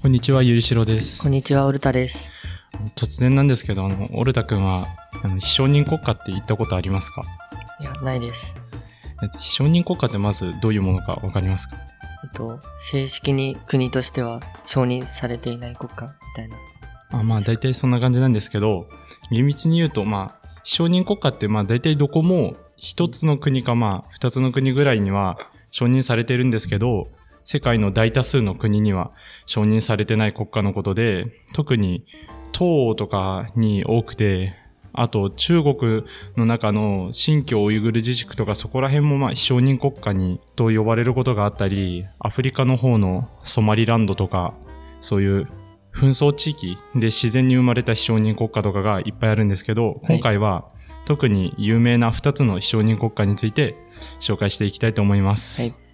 こんにちは、ゆりしろですこん。にちは、オルタです。突然なんですけど、あの、オルタ君は、あの、非承認国家って言ったことありますか？いや、ないです。えっと非承認国家ってまずどういうものかわかりますか？えっと、正式に国としては承認されていない国家みたいな。あまあ、大体そんな感じなんですけど、厳密に言うと、まあ、非承認国家って、まあ、大体どこも一つの国か、まあ、二つの国ぐらいには承認されてるんですけど、世界の大多数の国には承認されてない国家のことで、特に東欧とかに多くて、あと中国の中の新疆ウイグル自治区とかそこら辺もまあ非承認国家にと呼ばれることがあったり、アフリカの方のソマリランドとか、そういう紛争地域で自然に生まれた非承認国家とかがいっぱいあるんですけど、はい今回は特に有名な2つの非承認国家について紹介していきたいと思います。はい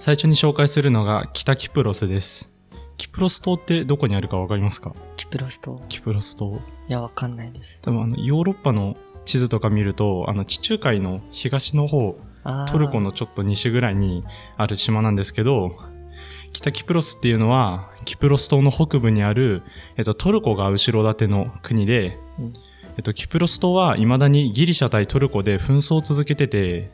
最初に紹介するのが北キプロスです。キプロス島ってどこにあるかわかりますか？キプロス島。キプロス島。いや、わかんないです。多分あのヨーロッパの地図とか見ると、あの地中海の東の方、トルコのちょっと西ぐらいにある島なんですけど、北キプロスっていうのは、キプロス島の北部にある、えっと、トルコが後ろ盾の国で、うんえっと、キプロス島は未だにギリシャ対トルコで紛争を続けてて、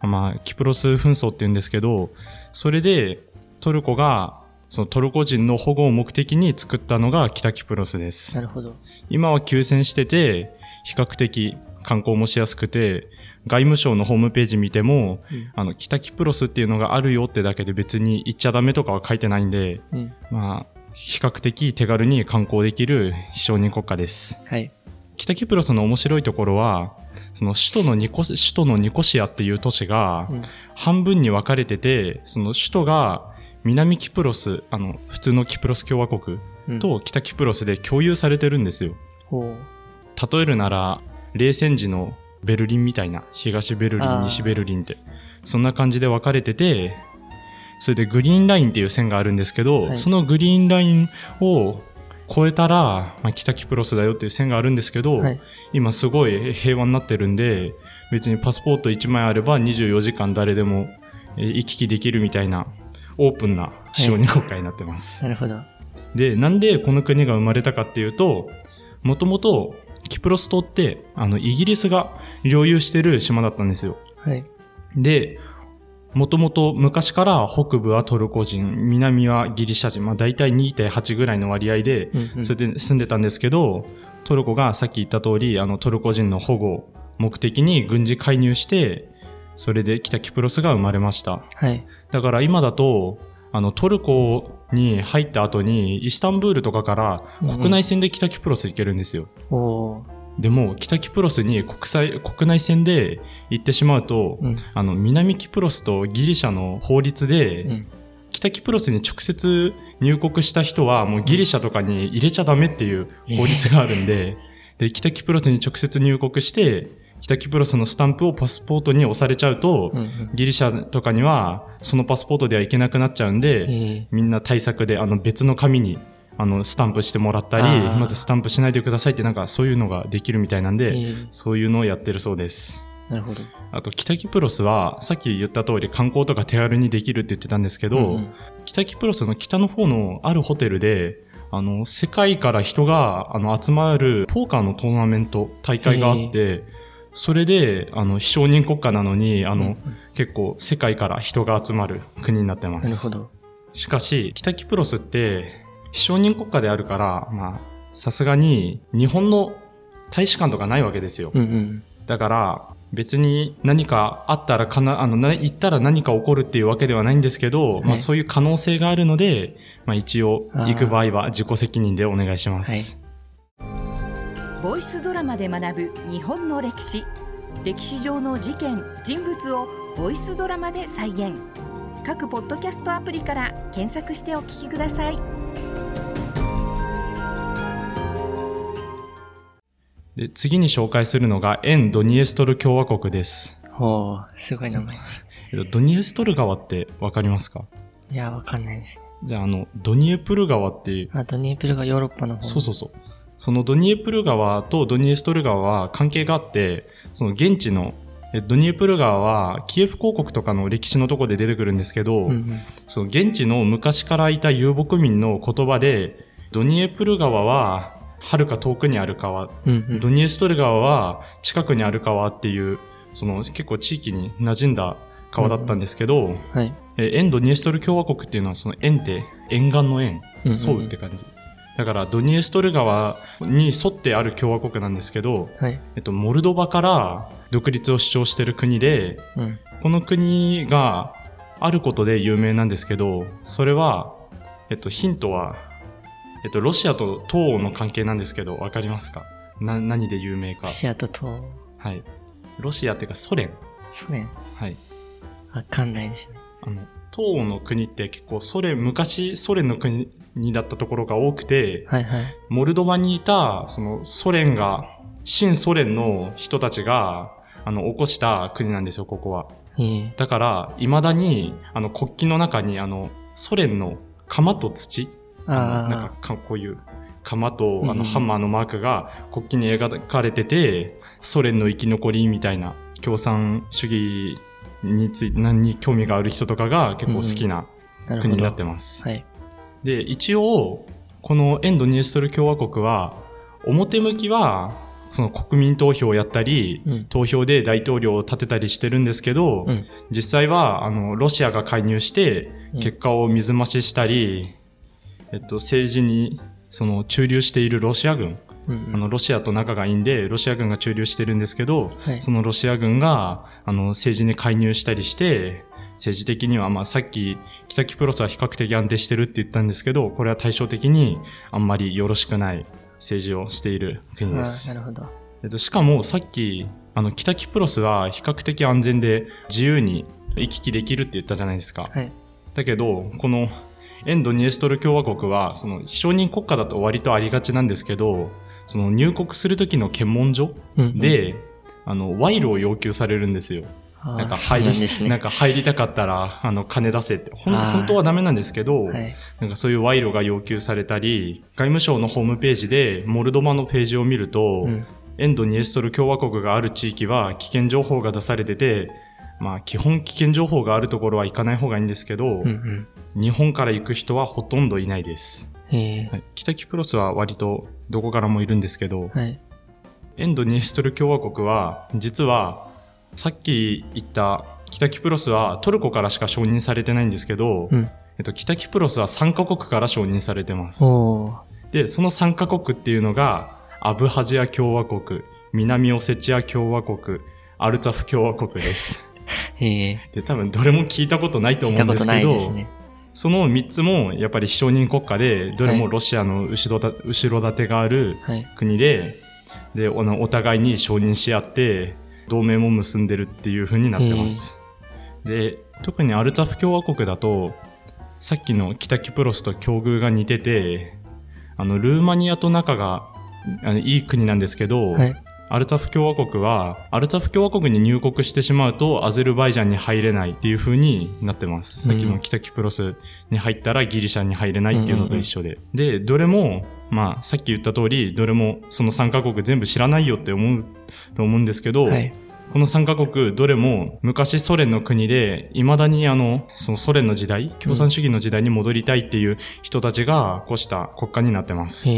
まあ、キプロス紛争って言うんですけど、それでトルコが、そのトルコ人の保護を目的に作ったのが北キプロスですな。るほど。今は休戦してて、比較的観光もしやすくて、外務省のホームページ見ても、うんあの、北キプロスっていうのがあるよってだけで別に行っちゃダメとかは書いてないんで、うん。まあ、比較的手軽に観光できる非承認国家です。はい。北キプロスの面白いところは、その首都のニコ、首都のニコシアっていう都市がうん。半分に分かれてて、その首都が南キプロス、あの、普通のキプロス共和国うん、と北キプロスで共有されてるんですよ。ほ例えるなら冷戦時のベルリンみたいな東ベルリン西ベルリンってそんな感じで分かれててそれでグリーンラインっていう線があるんですけど、はいそのグリーンラインを越えたら、まあ、北キプロスだよっていう線があるんですけど、う。はい。今すごい平和になってるんで別にパスポート1枚あれば24時間誰でもえー行き来できるみたいなオープンな承認国家になってます。なるほど。で、なんでこの国が生まれたかっていうと、もともとキプロス島って、あの、イギリスが領有してる島だったんですよ。はい。で、もともと昔から北部はトルコ人、南はギリシャ人、まあ大体2.8ぐらいの割合で、うん、うん。それで住んでたんですけど、トルコがさっき言った通り、あの、トルコ人の保護を目的に軍事介入して、それで北キプロスが生まれました。はい。だから今だと、あの、トルコに入った後に、イスタンブールとかから国内線で北キプロス行けるんですよ。おー。でも、北キプロスに国際、国内線で行ってしまうと、うん。あの、南キプロスとギリシャの法律で、うん。北キプロスに直接入国した人はもうギリシャとかに入れちゃダメっていう法律があるんで、で、北キプロスに直接入国して、北キプロスのスタンプをパスポートに押されちゃうと、うん。うん。ギリシャとかにはそのパスポートでは行けなくなっちゃうんで、えみんな対策であの別の紙にあのスタンプしてもらったりまずスタンプしないでくださいってなんかそういうのができるみたいなんー、で、えー、そういうのをやってるそうです。なるほど。あと北キプロスはさっき言った通り観光とか手軽にできるって言ってたんですけど、うんうん。北キプロスの北の方のあるホテルであの世界から人があの集まるポーカーのトーナメント大会があって、それであの非承認国家なのにあの、うん結構世界から人が集まる国になってます。なるほど。しかし、北キプロスって、非承認国家であるから、まあ、さすがに日本の大使館とかないわけですよ。うんうん。だから、別に何かあったらかな、あの、な行ったら何か起こるっていうわけではないんですけど、まあはいそういう可能性があるので、まあ一応行く場合は自己責任でお願いします。ボイスドラマで学ぶ日本の歴史歴史上の事件人物をボイスドラマで再現各ポッドキャストアプリから検索してお聞きくださいで、次に紹介するのが、沿ドニエストル共和国です。ほー、すごい名前です。えっとドニエストル川ってわかりますか？いや、わかんないですね。じゃあ、あの、ドニエプル川っていう、あ、ドニエプルがヨーロッパの方。そうそうそう。そのドニエプル川とドニエストル川は関係があって、その現地の、えドニエプル川はキエフ公国とかの歴史のとこで出てくるんですけど、うんうん。その現地の昔からいた遊牧民の言葉で、ドニエプル川は遥か遠くにある川、うんうん。ドニエストル川は近くにある川っていう、その結構地域に馴染んだ川だったんですけど、はい。え沿ドニエストル共和国っていうのはその沿って沿岸の沿、うんうん沿うって感じ。だからドニエストル川に沿ってある共和国なんですけど、はい。えっと、モルドバから独立を主張してる国で、うん。この国があることで有名なんですけど、それは、えっと、ヒントは、えっと、ロシアと東欧の関係なんですけど、わかりますか？な、何で有名かロ。シアと東欧、はい。ロシアっていうかソ連。ソ連、はい。わかんないですね。あの、東欧の国って結構ソ連、昔ソ連の国だったところが多くて、はいはい。モルドバにいた、そのソ連が、新ソ連の人たちが、あの、起こした国なんですよ、ここは。ええだから、未だに、あの、国旗の中に、あの、ソ連の鎌と土なんあかか、こういう鎌と、あの、ハンマーのマークが国旗に描かれてて、ソ連の生き残りみたいな、共産主義について、何に興味がある人とかが結構好きな。国になってます。はい。で、一応、この沿ドニエストル共和国は、表向きは、その国民投票をやったり、うん。投票で大統領を立てたりしてるんですけど、うん。実際は、あの、ロシアが介入してうん、結果を水増ししたり、えっと、政治に、その、駐留しているロシア軍、うんうん。あの、ロシアと仲がいいんで、ロシア軍が駐留してるんですけど、はい。そのロシア軍が、あの、政治に介入したりして、政治的には、まあ、さっき、北キプロスは比較的安定してるって言ったんですけど、これは対照的に、あんまりよろしくない政治をしている国あですー。なるほど。えっと、しかも、さっき、あの、北キプロスは比較的安全で自由に行き来できるって言ったじゃないですか。はい。だけど、この、沿ドニエストル共和国は、その、非承認国家だと割とありがちなんですけど、その入国するときの検問所うんうん、で、あの、賄賂を要求されるんですよ。なんか入り、なね。なんか入りたかったら、あの、金出せって。ほん本当はダメなんですけど、はい。なんかそういう賄賂が要求されたり、外務省のホームページで、モルドバのページを見ると、うん。エンドニエストル共和国がある地域は危険情報が出されてて、まあ基本危険情報があるところは行かない方がいいんですけど、うんうん。日本から行く人はほとんどいないです。はい北キプロスは割とどこからもいるんですけど、はい。エンドニエストル共和国は実はさっき言った北キプロスはトルコからしか承認されてないんですけど、うん。えっと、北キプロスは3カ国から承認されてます。で、その3カ国っていうのが、アブハジア共和国、南オセチア共和国、アルツァフ共和国です。へえ。で、多分どれも聞いたことないと思うんですけど、いですね。その3つもやっぱり非承認国家で、どれはいもロシアの後ろた後ろ盾があるはい。国で、で、おお互いに承認し合って、同盟も結んでるっていう風になってます。で、特にアルツァフ共和国だと、さっきの北キプロスと境遇が似てて、あの、ルーマニアと仲があのいい国なんですけど、はい。アルツァフ共和国は、アルツァフ共和国に入国してしまうと、アゼルバイジャンに入れないっていう風になってます。うんさっきの北キプロスに入ったらギリシャに入れないっていうのと一緒で。で、どれも、まあ、さっき言った通り、どれもその3カ国全部知らないよって思うと思うんですけど、はい。この3カ国どれも昔ソ連の国で、未だにあの、そのソ連の時代、共産主義の時代に戻りたいっていう人たちが起こした国家になってます。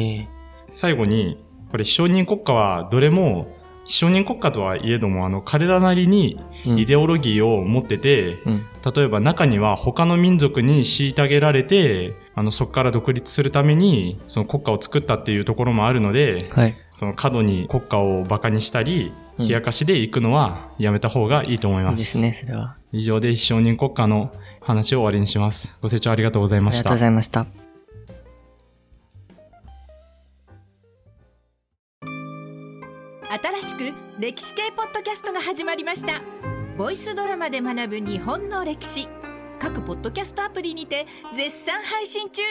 最後に、これ非承認国家はどれも、非承認国家とはいえども、あの、彼らなりにうんイデオロギーを持ってて、うん。例えば中には他の民族に虐げられて、あの、そこから独立するために、その国家を作ったっていうところもあるので、はい。その過度に国家を馬鹿にしたり、うん冷やかしで行くのはやめた方がいいと思います。いいですね、それは。以上で非承認国家の話を終わりにします。ご清聴ありがとうございましたありがとうご。ざいました。新しく歴史系ポッドキャストが始まりました。ボイスドラマで学ぶ日本の歴史。各ポッドキャストアプリにて絶賛配信中。